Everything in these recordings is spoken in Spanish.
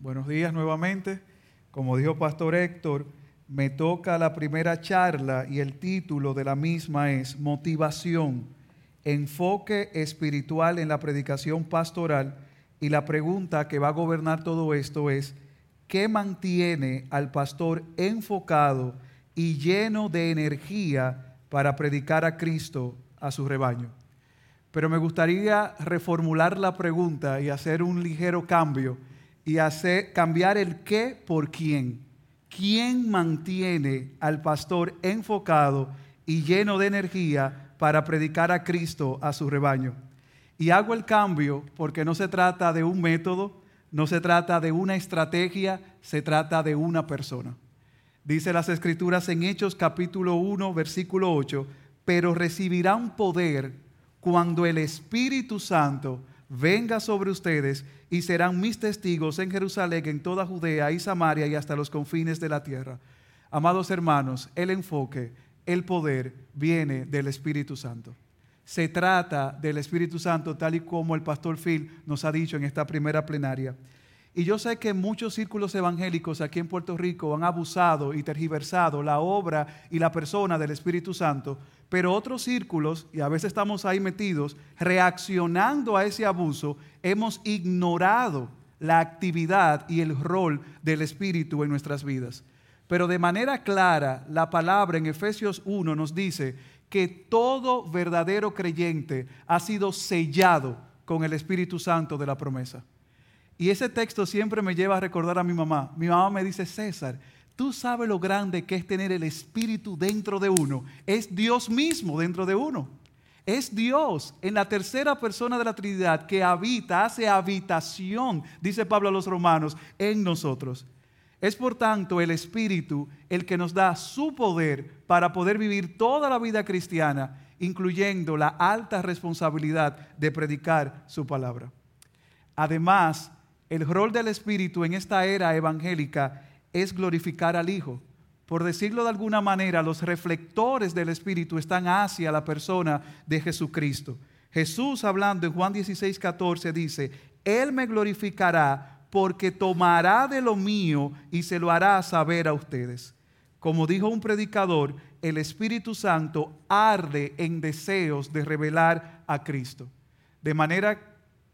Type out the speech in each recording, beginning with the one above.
Buenos días nuevamente. Como dijo Pastor Héctor, me toca la primera charla y el título de la misma es Motivación, enfoque espiritual en la predicación pastoral. Y la pregunta que va a gobernar todo esto es, ¿qué mantiene al pastor enfocado y lleno de energía para predicar a Cristo a su rebaño? Pero me gustaría reformular la pregunta y hacer un ligero cambio y hacer cambiar el qué por quién. ¿Quién mantiene al pastor enfocado y lleno de energía para predicar a Cristo a su rebaño? Y hago el cambio porque no se trata de un método, no se trata de una estrategia, se trata de una persona. Dice las escrituras en Hechos capítulo 1, versículo 8, pero recibirán poder cuando el Espíritu Santo venga sobre ustedes y serán mis testigos en Jerusalén, en toda Judea y Samaria y hasta los confines de la tierra. Amados hermanos, el enfoque, el poder viene del Espíritu Santo. Se trata del Espíritu Santo tal y como el pastor Phil nos ha dicho en esta primera plenaria. Y yo sé que muchos círculos evangélicos aquí en Puerto Rico han abusado y tergiversado la obra y la persona del Espíritu Santo pero otros círculos, y a veces estamos ahí metidos, reaccionando a ese abuso, hemos ignorado la actividad y el rol del Espíritu en nuestras vidas. Pero de manera clara, la palabra en Efesios 1 nos dice que todo verdadero creyente ha sido sellado con el Espíritu Santo de la promesa. Y ese texto siempre me lleva a recordar a mi mamá. Mi mamá me dice, César, Tú sabes lo grande que es tener el Espíritu dentro de uno. Es Dios mismo dentro de uno. Es Dios en la tercera persona de la Trinidad que habita, hace habitación, dice Pablo a los romanos, en nosotros. Es por tanto el Espíritu el que nos da su poder para poder vivir toda la vida cristiana, incluyendo la alta responsabilidad de predicar su palabra. Además, el rol del Espíritu en esta era evangélica es glorificar al Hijo. Por decirlo de alguna manera, los reflectores del Espíritu están hacia la persona de Jesucristo. Jesús hablando en Juan 16, 14 dice, Él me glorificará porque tomará de lo mío y se lo hará saber a ustedes. Como dijo un predicador, el Espíritu Santo arde en deseos de revelar a Cristo. De manera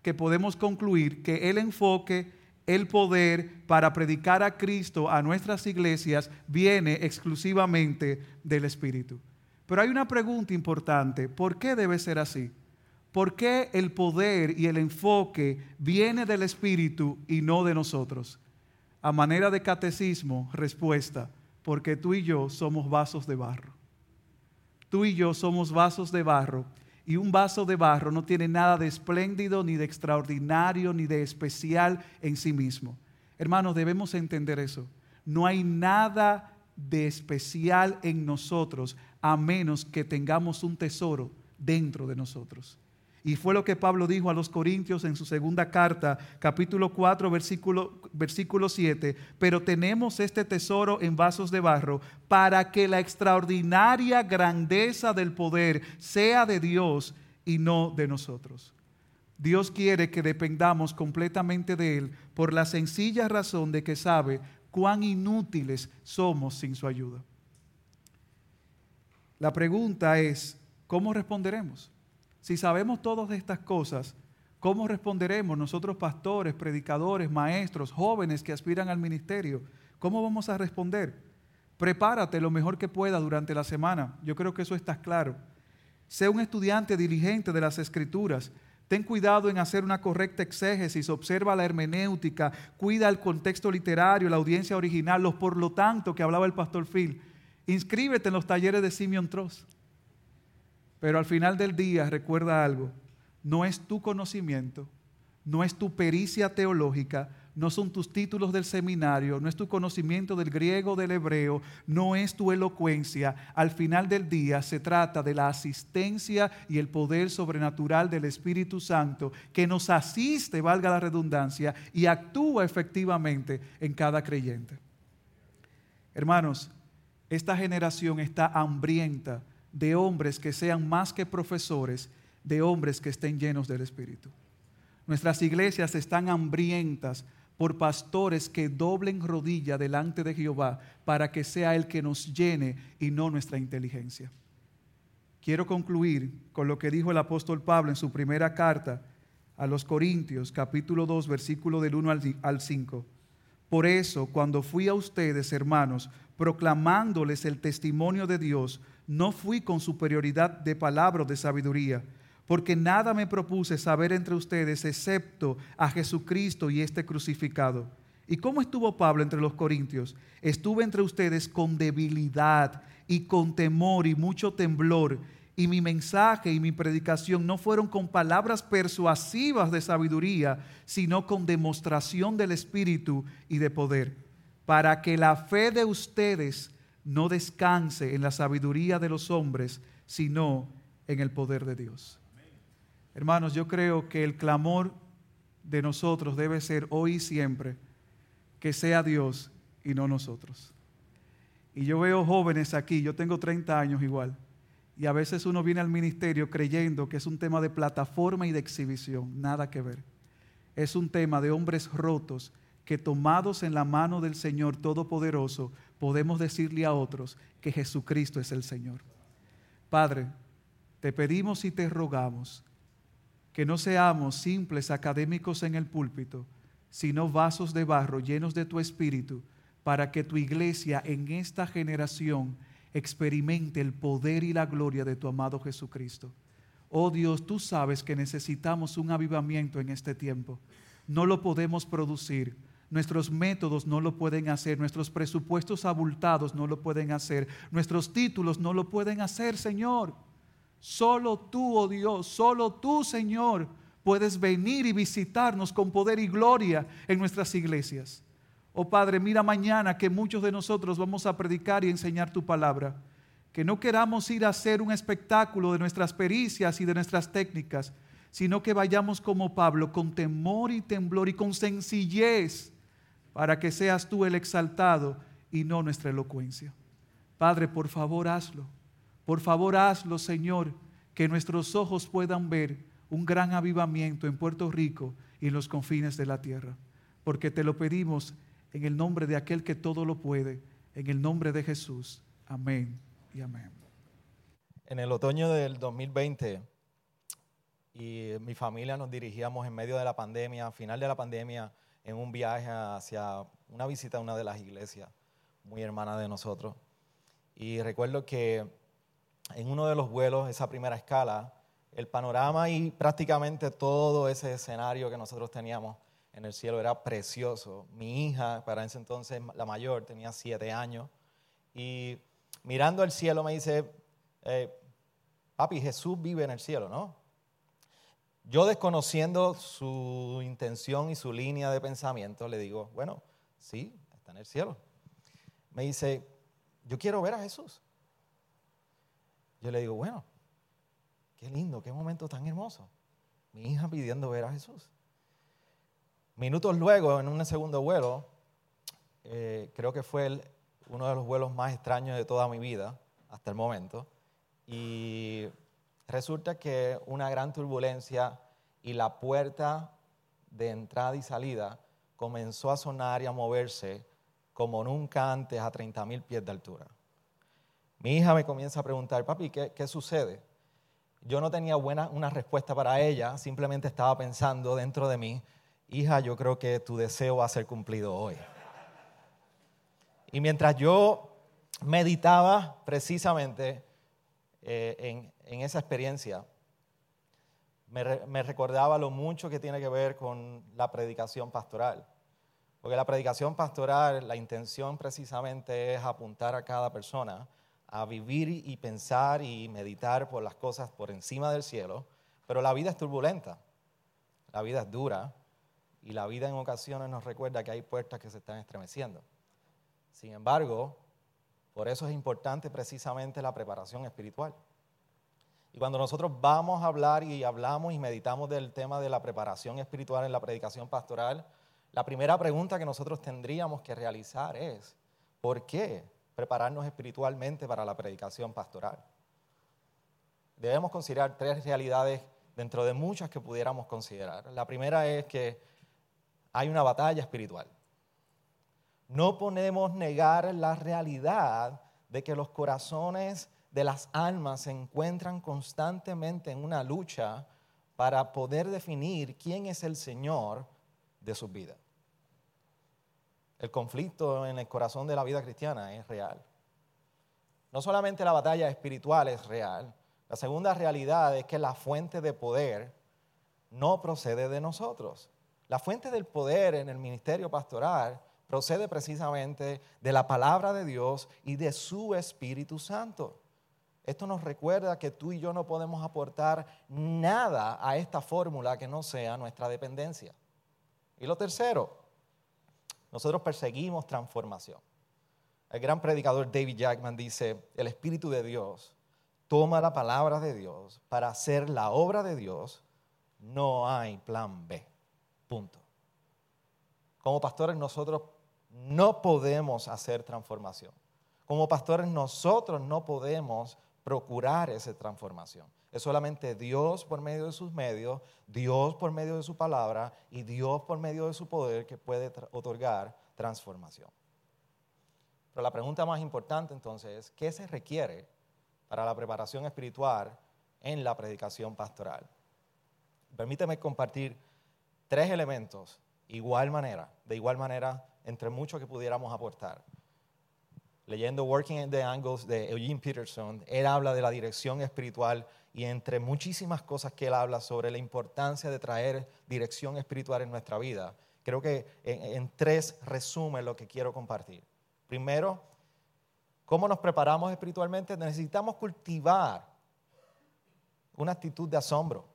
que podemos concluir que el enfoque el poder para predicar a Cristo a nuestras iglesias viene exclusivamente del Espíritu. Pero hay una pregunta importante, ¿por qué debe ser así? ¿Por qué el poder y el enfoque viene del Espíritu y no de nosotros? A manera de catecismo, respuesta, porque tú y yo somos vasos de barro. Tú y yo somos vasos de barro y un vaso de barro no tiene nada de espléndido, ni de extraordinario, ni de especial en sí mismo. Hermanos, debemos entender eso. No hay nada de especial en nosotros a menos que tengamos un tesoro dentro de nosotros. Y fue lo que Pablo dijo a los Corintios en su segunda carta, capítulo 4, versículo, versículo 7. Pero tenemos este tesoro en vasos de barro para que la extraordinaria grandeza del poder sea de Dios y no de nosotros. Dios quiere que dependamos completamente de Él por la sencilla razón de que sabe cuán inútiles somos sin su ayuda. La pregunta es, ¿cómo responderemos? Si sabemos todas estas cosas, ¿cómo responderemos nosotros pastores, predicadores, maestros, jóvenes que aspiran al ministerio? ¿Cómo vamos a responder? Prepárate lo mejor que pueda durante la semana. Yo creo que eso está claro. Sé un estudiante diligente de las escrituras. Ten cuidado en hacer una correcta exégesis, observa la hermenéutica, cuida el contexto literario, la audiencia original, los por lo tanto que hablaba el pastor Phil. Inscríbete en los talleres de Simeon Trost. Pero al final del día recuerda algo, no es tu conocimiento, no es tu pericia teológica, no son tus títulos del seminario, no es tu conocimiento del griego, del hebreo, no es tu elocuencia. Al final del día se trata de la asistencia y el poder sobrenatural del Espíritu Santo que nos asiste, valga la redundancia, y actúa efectivamente en cada creyente. Hermanos, esta generación está hambrienta de hombres que sean más que profesores, de hombres que estén llenos del Espíritu. Nuestras iglesias están hambrientas por pastores que doblen rodilla delante de Jehová para que sea el que nos llene y no nuestra inteligencia. Quiero concluir con lo que dijo el apóstol Pablo en su primera carta a los Corintios, capítulo 2, versículo del 1 al 5. Por eso, cuando fui a ustedes, hermanos, proclamándoles el testimonio de Dios, no fui con superioridad de palabra o de sabiduría, porque nada me propuse saber entre ustedes excepto a Jesucristo y este crucificado. ¿Y cómo estuvo Pablo entre los corintios? Estuve entre ustedes con debilidad y con temor y mucho temblor. Y mi mensaje y mi predicación no fueron con palabras persuasivas de sabiduría, sino con demostración del Espíritu y de poder, para que la fe de ustedes no descanse en la sabiduría de los hombres, sino en el poder de Dios. Hermanos, yo creo que el clamor de nosotros debe ser hoy y siempre que sea Dios y no nosotros. Y yo veo jóvenes aquí, yo tengo 30 años igual, y a veces uno viene al ministerio creyendo que es un tema de plataforma y de exhibición, nada que ver. Es un tema de hombres rotos que tomados en la mano del Señor Todopoderoso podemos decirle a otros que Jesucristo es el Señor. Padre, te pedimos y te rogamos que no seamos simples académicos en el púlpito, sino vasos de barro llenos de tu espíritu para que tu iglesia en esta generación experimente el poder y la gloria de tu amado Jesucristo. Oh Dios, tú sabes que necesitamos un avivamiento en este tiempo. No lo podemos producir. Nuestros métodos no lo pueden hacer, nuestros presupuestos abultados no lo pueden hacer, nuestros títulos no lo pueden hacer, Señor. Solo tú, oh Dios, solo tú, Señor, puedes venir y visitarnos con poder y gloria en nuestras iglesias. Oh Padre, mira mañana que muchos de nosotros vamos a predicar y enseñar tu palabra. Que no queramos ir a hacer un espectáculo de nuestras pericias y de nuestras técnicas, sino que vayamos como Pablo, con temor y temblor y con sencillez, para que seas tú el exaltado y no nuestra elocuencia. Padre, por favor hazlo. Por favor hazlo, Señor, que nuestros ojos puedan ver un gran avivamiento en Puerto Rico y en los confines de la tierra. Porque te lo pedimos en el nombre de aquel que todo lo puede, en el nombre de Jesús. Amén y amén. En el otoño del 2020, y mi familia nos dirigíamos en medio de la pandemia, final de la pandemia, en un viaje hacia una visita a una de las iglesias, muy hermana de nosotros. Y recuerdo que en uno de los vuelos, esa primera escala, el panorama y prácticamente todo ese escenario que nosotros teníamos en el cielo era precioso. Mi hija, para ese entonces la mayor, tenía siete años, y mirando al cielo me dice, eh, papi, Jesús vive en el cielo, ¿no? Yo desconociendo su intención y su línea de pensamiento, le digo, bueno, sí, está en el cielo. Me dice, yo quiero ver a Jesús. Yo le digo, bueno, qué lindo, qué momento tan hermoso. Mi hija pidiendo ver a Jesús. Minutos luego, en un segundo vuelo, eh, creo que fue uno de los vuelos más extraños de toda mi vida hasta el momento, y resulta que una gran turbulencia y la puerta de entrada y salida comenzó a sonar y a moverse como nunca antes a 30 mil pies de altura. Mi hija me comienza a preguntar, papi, ¿qué, qué sucede? Yo no tenía buena, una respuesta para ella, simplemente estaba pensando dentro de mí, hija, yo creo que tu deseo va a ser cumplido hoy. Y mientras yo meditaba precisamente eh, en, esa experiencia, me, recordaba lo mucho que tiene que ver con la predicación pastoral. Porque la predicación pastoral, la intención precisamente es apuntar a cada persona a vivir y pensar y meditar por las cosas por encima del cielo, pero la vida es turbulenta, la vida es dura, y la vida en ocasiones nos recuerda que hay puertas que se están estremeciendo. Sin embargo, por eso es importante precisamente la preparación espiritual. Y cuando nosotros vamos a hablar y hablamos y meditamos del tema de la preparación espiritual en la predicación pastoral, la primera pregunta que nosotros tendríamos que realizar es, ¿por qué prepararnos espiritualmente para la predicación pastoral? Debemos considerar tres realidades dentro de muchas que pudiéramos considerar. La primera es que hay una batalla espiritual. No podemos negar la realidad de que los corazones de las almas se encuentran constantemente en una lucha para poder definir quién es el Señor de sus vidas. El conflicto en el corazón de la vida cristiana es real. No solamente la batalla espiritual es real, la segunda realidad es que la fuente de poder no procede de nosotros. La fuente del poder en el ministerio pastoral procede precisamente de la palabra de Dios y de su Espíritu Santo. Esto nos recuerda que tú y yo no podemos aportar nada a esta fórmula que no sea nuestra dependencia. Y lo tercero, nosotros perseguimos transformación. El gran predicador David Jackman dice, el Espíritu de Dios toma la palabra de Dios para hacer la obra de Dios, no hay plan B. Como pastores nosotros no podemos hacer transformación. Como pastores nosotros no podemos procurar esa transformación. Es solamente Dios por medio de sus medios, Dios por medio de su palabra y Dios por medio de su poder que puede otorgar transformación. Pero la pregunta más importante entonces es, ¿qué se requiere para la preparación espiritual en la predicación pastoral? Permíteme compartir tres elementos igual manera, de igual manera entre muchos que pudiéramos aportar. Leyendo Working in the Angles de Eugene Peterson, él habla de la dirección espiritual y entre muchísimas cosas que él habla sobre la importancia de traer dirección espiritual en nuestra vida, creo que en, en tres resume lo que quiero compartir. Primero, ¿cómo nos preparamos espiritualmente? Necesitamos cultivar una actitud de asombro.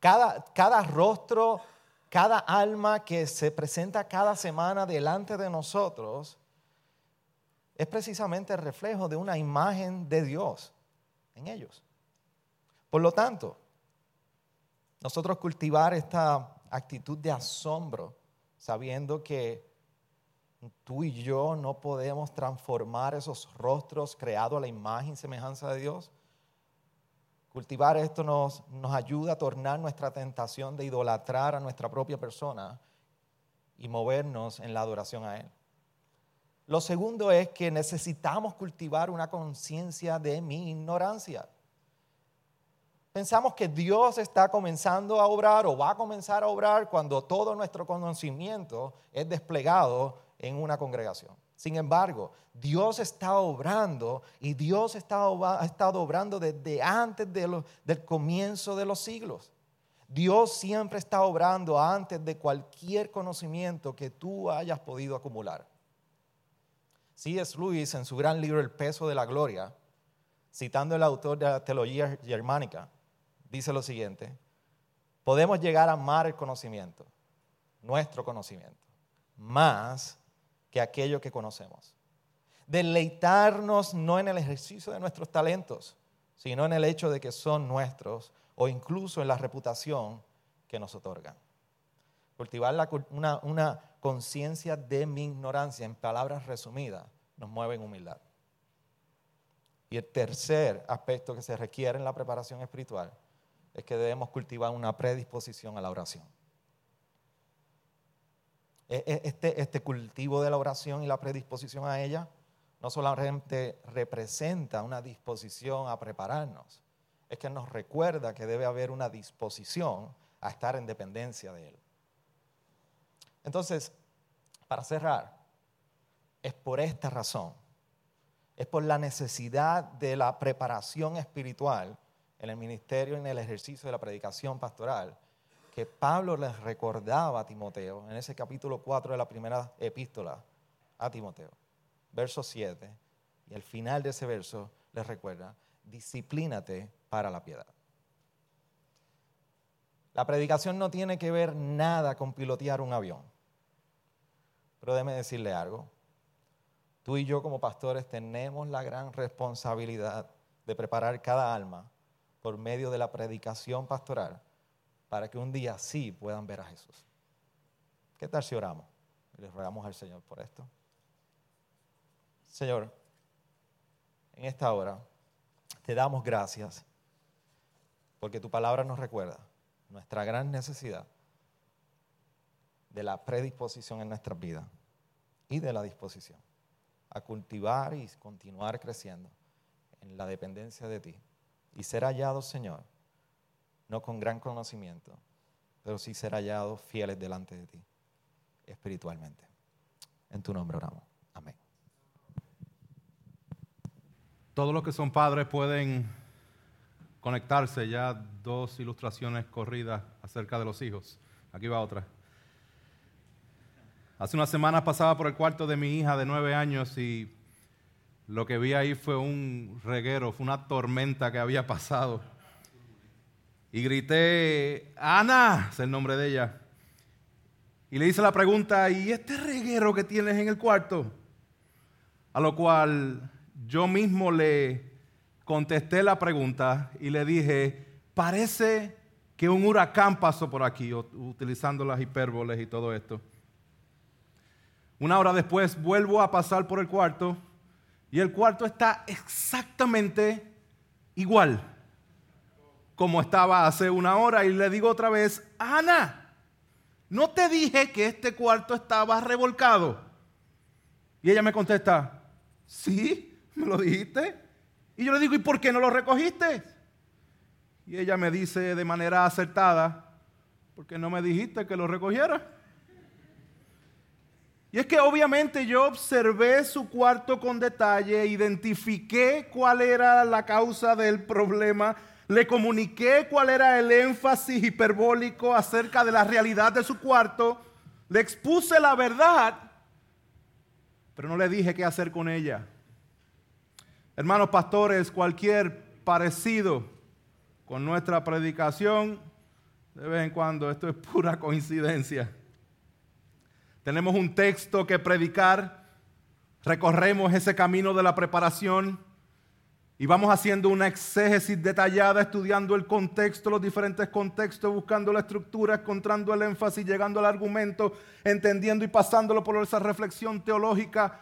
Cada, cada rostro, cada alma que se presenta cada semana delante de nosotros es precisamente el reflejo de una imagen de Dios en ellos. Por lo tanto, nosotros cultivar esta actitud de asombro, sabiendo que tú y yo no podemos transformar esos rostros creados a la imagen y semejanza de Dios, Cultivar esto nos, nos ayuda a tornar nuestra tentación de idolatrar a nuestra propia persona y movernos en la adoración a Él. Lo segundo es que necesitamos cultivar una conciencia de mi ignorancia. Pensamos que Dios está comenzando a obrar o va a comenzar a obrar cuando todo nuestro conocimiento es desplegado en una congregación. Sin embargo, Dios está obrando y Dios ha estado obrando desde antes del comienzo de los siglos. Dios siempre está obrando antes de cualquier conocimiento que tú hayas podido acumular. C.S. Lewis en su gran libro El peso de la gloria, citando el autor de la teología germánica, dice lo siguiente, podemos llegar a amar el conocimiento, nuestro conocimiento, más que aquello que conocemos. Deleitarnos no en el ejercicio de nuestros talentos, sino en el hecho de que son nuestros o incluso en la reputación que nos otorgan. Cultivar una, una conciencia de mi ignorancia, en palabras resumidas, nos mueve en humildad. Y el tercer aspecto que se requiere en la preparación espiritual es que debemos cultivar una predisposición a la oración. E, e, este, este cultivo de la oración y la predisposición a ella no solamente representa una disposición a prepararnos, es que nos recuerda que debe haber una disposición a estar en dependencia de Él. Entonces, para cerrar, es por esta razón, es por la necesidad de la preparación espiritual en el ministerio y en el ejercicio de la predicación pastoral que Pablo les recordaba a Timoteo en ese capítulo 4 de la primera epístola a Timoteo, verso 7, y al final de ese verso les recuerda, disciplínate para la piedad. La predicación no tiene que ver nada con pilotear un avión, pero déjeme decirle algo. Tú y yo como pastores tenemos la gran responsabilidad de preparar cada alma por medio de la predicación pastoral para que un día sí puedan ver a Jesús. ¿Qué tal si oramos? Les rogamos al Señor por esto. Señor, en esta hora te damos gracias porque tu palabra nos recuerda nuestra gran necesidad de la predisposición en nuestras vidas y de la disposición a cultivar y continuar creciendo en la dependencia de ti y ser hallados, Señor, no con gran conocimiento, pero sí ser hallados fieles delante de ti espiritualmente. En tu nombre oramos. Amén. Todos los que son padres pueden conectarse. Ya dos ilustraciones corridas acerca de los hijos. Aquí va otra. Hace unas semanas pasaba por el cuarto de mi hija de nueve años y lo que vi ahí fue un reguero, fue una tormenta que había pasado. Y grité, Ana, es el nombre de ella. Y le hice la pregunta, ¿y este reguero que tienes en el cuarto? A lo cual yo mismo le contesté la pregunta y le dije, parece que un huracán pasó por aquí, utilizando las hipérboles y todo esto. Una hora después vuelvo a pasar por el cuarto y el cuarto está exactamente igual como estaba hace una hora y le digo otra vez, Ana, ¿no te dije que este cuarto estaba revolcado? Y ella me contesta, sí, me lo dijiste. Y yo le digo, ¿y por qué no lo recogiste? Y ella me dice de manera acertada, porque no me dijiste que lo recogiera. Y es que obviamente yo observé su cuarto con detalle, identifiqué cuál era la causa del problema, le comuniqué cuál era el énfasis hiperbólico acerca de la realidad de su cuarto, le expuse la verdad, pero no le dije qué hacer con ella. Hermanos pastores, cualquier parecido con nuestra predicación, de vez en cuando esto es pura coincidencia. Tenemos un texto que predicar, recorremos ese camino de la preparación y vamos haciendo una exégesis detallada, estudiando el contexto, los diferentes contextos, buscando la estructura, encontrando el énfasis, llegando al argumento, entendiendo y pasándolo por esa reflexión teológica.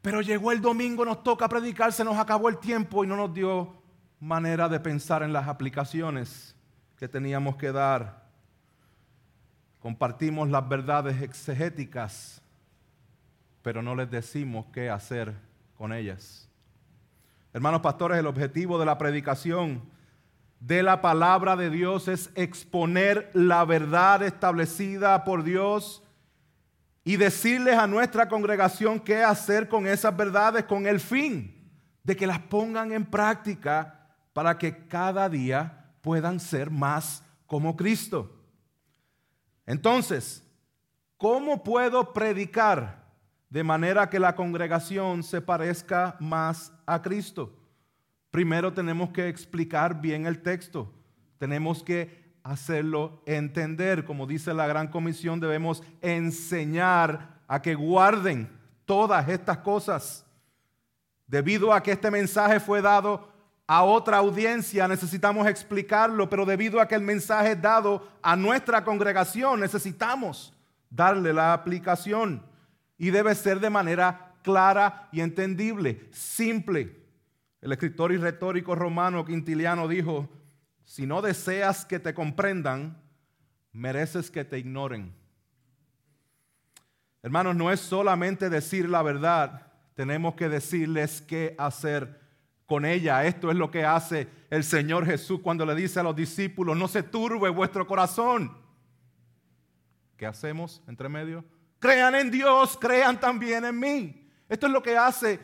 Pero llegó el domingo, nos toca predicar, se nos acabó el tiempo y no nos dio manera de pensar en las aplicaciones que teníamos que dar compartimos las verdades exegéticas, pero no les decimos qué hacer con ellas. Hermanos pastores, el objetivo de la predicación de la palabra de Dios es exponer la verdad establecida por Dios y decirles a nuestra congregación qué hacer con esas verdades con el fin de que las pongan en práctica para que cada día puedan ser más como Cristo. Entonces, ¿cómo puedo predicar de manera que la congregación se parezca más a Cristo? Primero tenemos que explicar bien el texto. Tenemos que hacerlo entender. Como dice la gran comisión, debemos enseñar a que guarden todas estas cosas. Debido a que este mensaje fue dado a otra audiencia necesitamos explicarlo, pero debido a que el mensaje es dado a nuestra congregación, necesitamos darle la aplicación. Y debe ser de manera clara y entendible, simple. El escritor y retórico romano Quintiliano dijo, si no deseas que te comprendan, mereces que te ignoren. Hermanos, no es solamente decir la verdad, tenemos que decirles qué hacer con ella. Esto es lo que hace el Señor Jesús cuando le dice a los discípulos, no se turbe vuestro corazón. ¿Qué hacemos entre medio? Crean en Dios, crean también en mí. Esto es lo que hace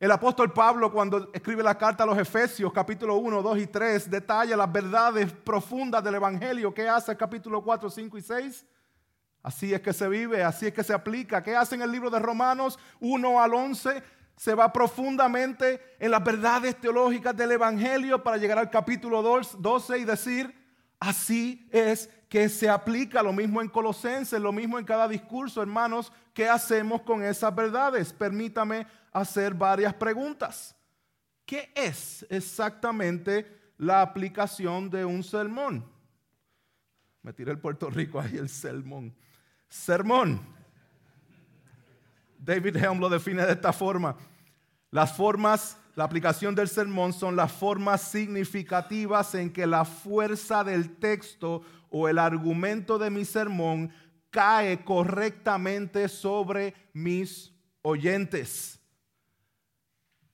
el apóstol Pablo cuando escribe la carta a los Efesios, capítulo 1, 2 y 3, detalla las verdades profundas del Evangelio. ¿Qué hace el capítulo 4, 5 y 6? Así es que se vive, así es que se aplica. ¿Qué hace en el libro de Romanos 1 al 11? se va profundamente en las verdades teológicas del Evangelio para llegar al capítulo 12 y decir, así es que se aplica lo mismo en Colosenses, lo mismo en cada discurso, hermanos, ¿qué hacemos con esas verdades? Permítame hacer varias preguntas. ¿Qué es exactamente la aplicación de un sermón? Me tiré el Puerto Rico ahí, el sermón. Sermón. David Helm lo define de esta forma. Las formas, la aplicación del sermón son las formas significativas en que la fuerza del texto o el argumento de mi sermón cae correctamente sobre mis oyentes.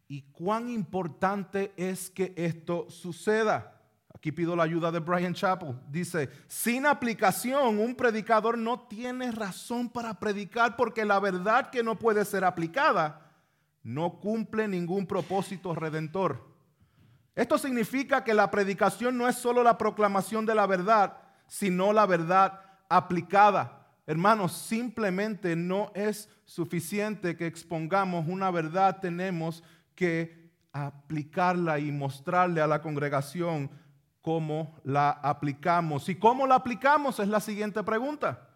¿Y cuán importante es que esto suceda? Aquí pido la ayuda de Brian Chappell. Dice, sin aplicación un predicador no tiene razón para predicar porque la verdad que no puede ser aplicada no cumple ningún propósito redentor. Esto significa que la predicación no es solo la proclamación de la verdad, sino la verdad aplicada. Hermanos, simplemente no es suficiente que expongamos una verdad, tenemos que aplicarla y mostrarle a la congregación cómo la aplicamos. ¿Y cómo la aplicamos? Es la siguiente pregunta.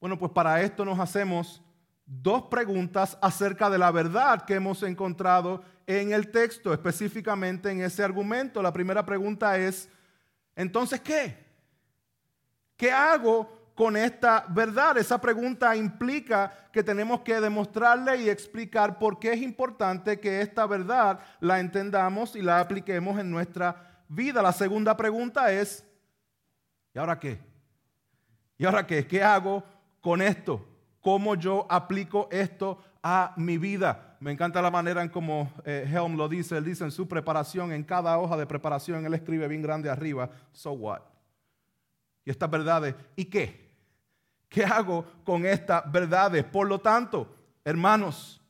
Bueno, pues para esto nos hacemos dos preguntas acerca de la verdad que hemos encontrado en el texto, específicamente en ese argumento. La primera pregunta es, entonces, ¿qué? ¿Qué hago con esta verdad? Esa pregunta implica que tenemos que demostrarle y explicar por qué es importante que esta verdad la entendamos y la apliquemos en nuestra vida. La segunda pregunta es, ¿y ahora qué? ¿Y ahora qué? ¿Qué hago con esto? Cómo yo aplico esto a mi vida. Me encanta la manera en cómo eh, Helm lo dice. Él dice en su preparación, en cada hoja de preparación, él escribe bien grande arriba, so what. Y estas verdades, ¿y qué? ¿Qué hago con estas verdades? Por lo tanto, hermanos,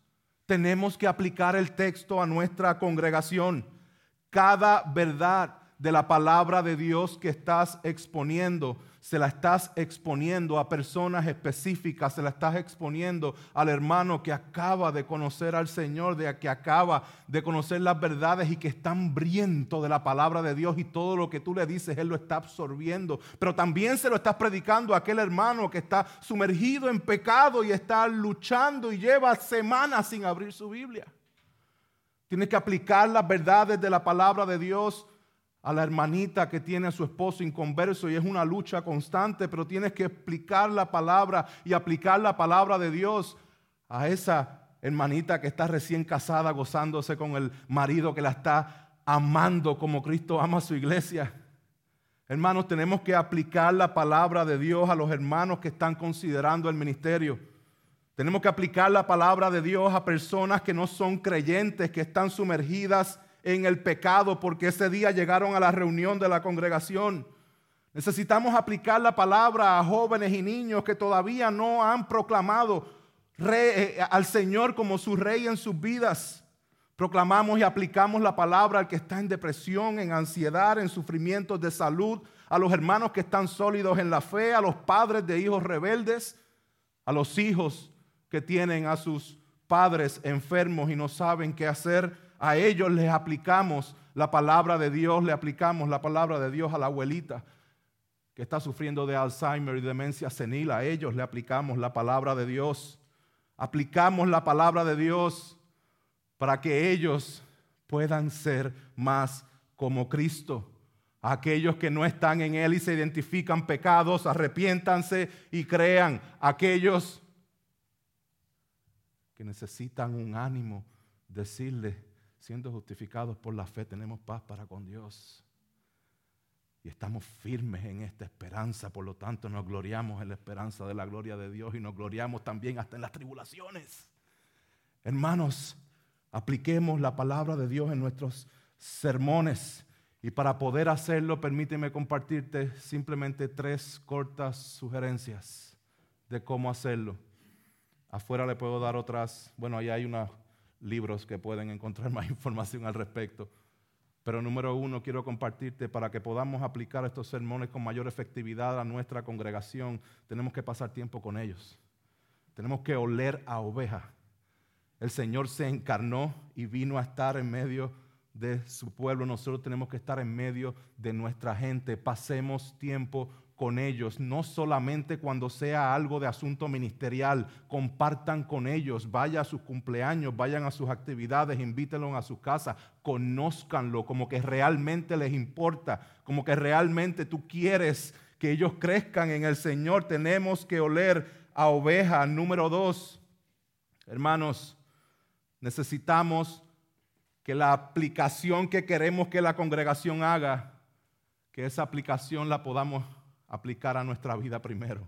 tenemos que aplicar el texto a nuestra congregación. Cada verdad de la palabra de Dios que estás exponiendo se la estás exponiendo a personas específicas, se la estás exponiendo al hermano que acaba de conocer al Señor, de que acaba de conocer las verdades y que está hambriento de la palabra de Dios y todo lo que tú le dices, Él lo está absorbiendo. Pero también se lo estás predicando a aquel hermano que está sumergido en pecado y está luchando y lleva semanas sin abrir su Biblia. Tienes que aplicar las verdades de la palabra de Dios a la hermanita que tiene a su esposo inconverso y es una lucha constante, pero tienes que explicar la palabra y aplicar la palabra de Dios a esa hermanita que está recién casada gozándose con el marido que la está amando como Cristo ama a su iglesia. Hermanos, tenemos que aplicar la palabra de Dios a los hermanos que están considerando el ministerio. Tenemos que aplicar la palabra de Dios a personas que no son creyentes, que están sumergidas en el pecado porque ese día llegaron a la reunión de la congregación. Necesitamos aplicar la palabra a jóvenes y niños que todavía no han proclamado eh, al Señor como su rey en sus vidas. Proclamamos y aplicamos la palabra al que está en depresión, en ansiedad, en sufrimientos de salud, a los hermanos que están sólidos en la fe, a los padres de hijos rebeldes, a los hijos que tienen a sus padres enfermos y no saben qué hacer a ellos les aplicamos la palabra de Dios, le aplicamos la palabra de Dios a la abuelita que está sufriendo de Alzheimer y demencia senil. A ellos le aplicamos la palabra de Dios. Aplicamos la palabra de Dios para que ellos puedan ser más como Cristo. Aquellos que no están en Él y se identifican pecados, arrepiéntanse y crean. Aquellos que necesitan un ánimo, decirle, siendo justificados por la fe, tenemos paz para con Dios. Y estamos firmes en esta esperanza, por lo tanto nos gloriamos en la esperanza de la gloria de Dios y nos gloriamos también hasta en las tribulaciones. Hermanos, apliquemos la palabra de Dios en nuestros sermones. Y para poder hacerlo, permíteme compartirte simplemente tres cortas sugerencias de cómo hacerlo. Afuera le puedo dar otras, bueno, ahí hay una libros que pueden encontrar más información al respecto. Pero número uno, quiero compartirte para que podamos aplicar estos sermones con mayor efectividad a nuestra congregación, tenemos que pasar tiempo con ellos. Tenemos que oler a oveja. El Señor se encarnó y vino a estar en medio de su pueblo. Nosotros tenemos que estar en medio de nuestra gente. Pasemos tiempo con ellos, no solamente cuando sea algo de asunto ministerial, compartan con ellos, vaya a sus cumpleaños, vayan a sus actividades, invítenlos a su casa, conózcanlo como que realmente les importa, como que realmente tú quieres que ellos crezcan en el Señor. Tenemos que oler a oveja. Número dos, hermanos, necesitamos que la aplicación que queremos que la congregación haga, que esa aplicación la podamos aplicar a nuestra vida primero.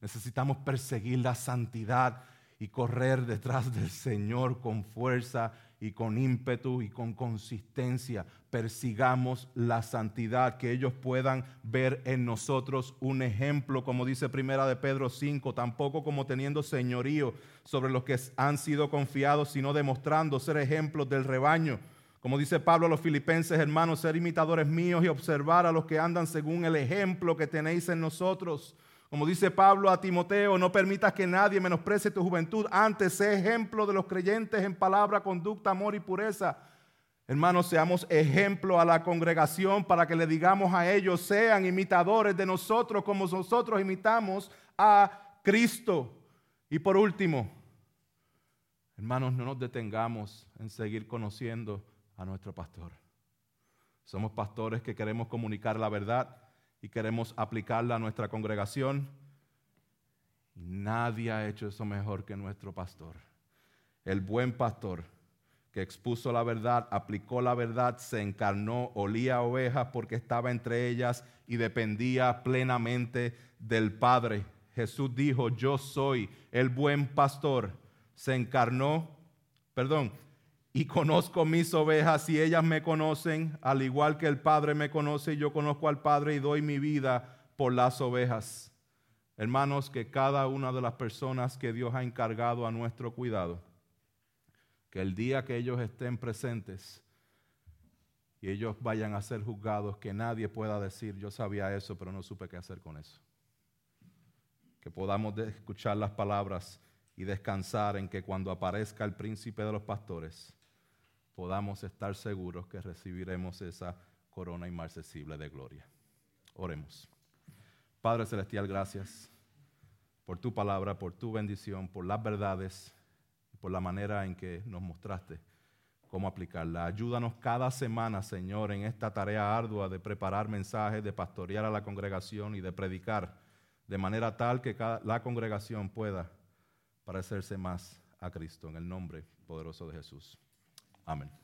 Necesitamos perseguir la santidad y correr detrás del Señor con fuerza y con ímpetu y con consistencia. Persigamos la santidad, que ellos puedan ver en nosotros un ejemplo, como dice Primera de Pedro 5, tampoco como teniendo señorío sobre los que han sido confiados, sino demostrando ser ejemplos del rebaño. Como dice Pablo a los filipenses, hermanos, ser imitadores míos y observar a los que andan según el ejemplo que tenéis en nosotros. Como dice Pablo a Timoteo, no permitas que nadie menosprecie tu juventud. Antes, sé ejemplo de los creyentes en palabra, conducta, amor y pureza. Hermanos, seamos ejemplo a la congregación para que le digamos a ellos, sean imitadores de nosotros como nosotros imitamos a Cristo. Y por último, hermanos, no nos detengamos en seguir conociendo a nuestro pastor. Somos pastores que queremos comunicar la verdad y queremos aplicarla a nuestra congregación. nadie ha hecho eso mejor que nuestro pastor. El buen pastor que expuso la verdad, aplicó la verdad, se encarnó, olía ovejas porque estaba entre ellas y dependía plenamente del Padre. Jesús dijo, yo soy el buen pastor. Se encarnó, perdón, y conozco mis ovejas y ellas me conocen, al igual que el Padre me conoce, yo conozco al Padre y doy mi vida por las ovejas. Hermanos, que cada una de las personas que Dios ha encargado a nuestro cuidado, que el día que ellos estén presentes y ellos vayan a ser juzgados, que nadie pueda decir, yo sabía eso, pero no supe qué hacer con eso. Que podamos escuchar las palabras y descansar en que cuando aparezca el príncipe de los pastores, podamos estar seguros que recibiremos esa corona inmarcesible de gloria. Oremos. Padre Celestial, gracias por tu palabra, por tu bendición, por las verdades por la manera en que nos mostraste cómo aplicarla. Ayúdanos cada semana, Señor, en esta tarea ardua de preparar mensajes, de pastorear a la congregación y de predicar, de manera tal que la congregación pueda parecerse más a Cristo, en el nombre poderoso de Jesús. Amén.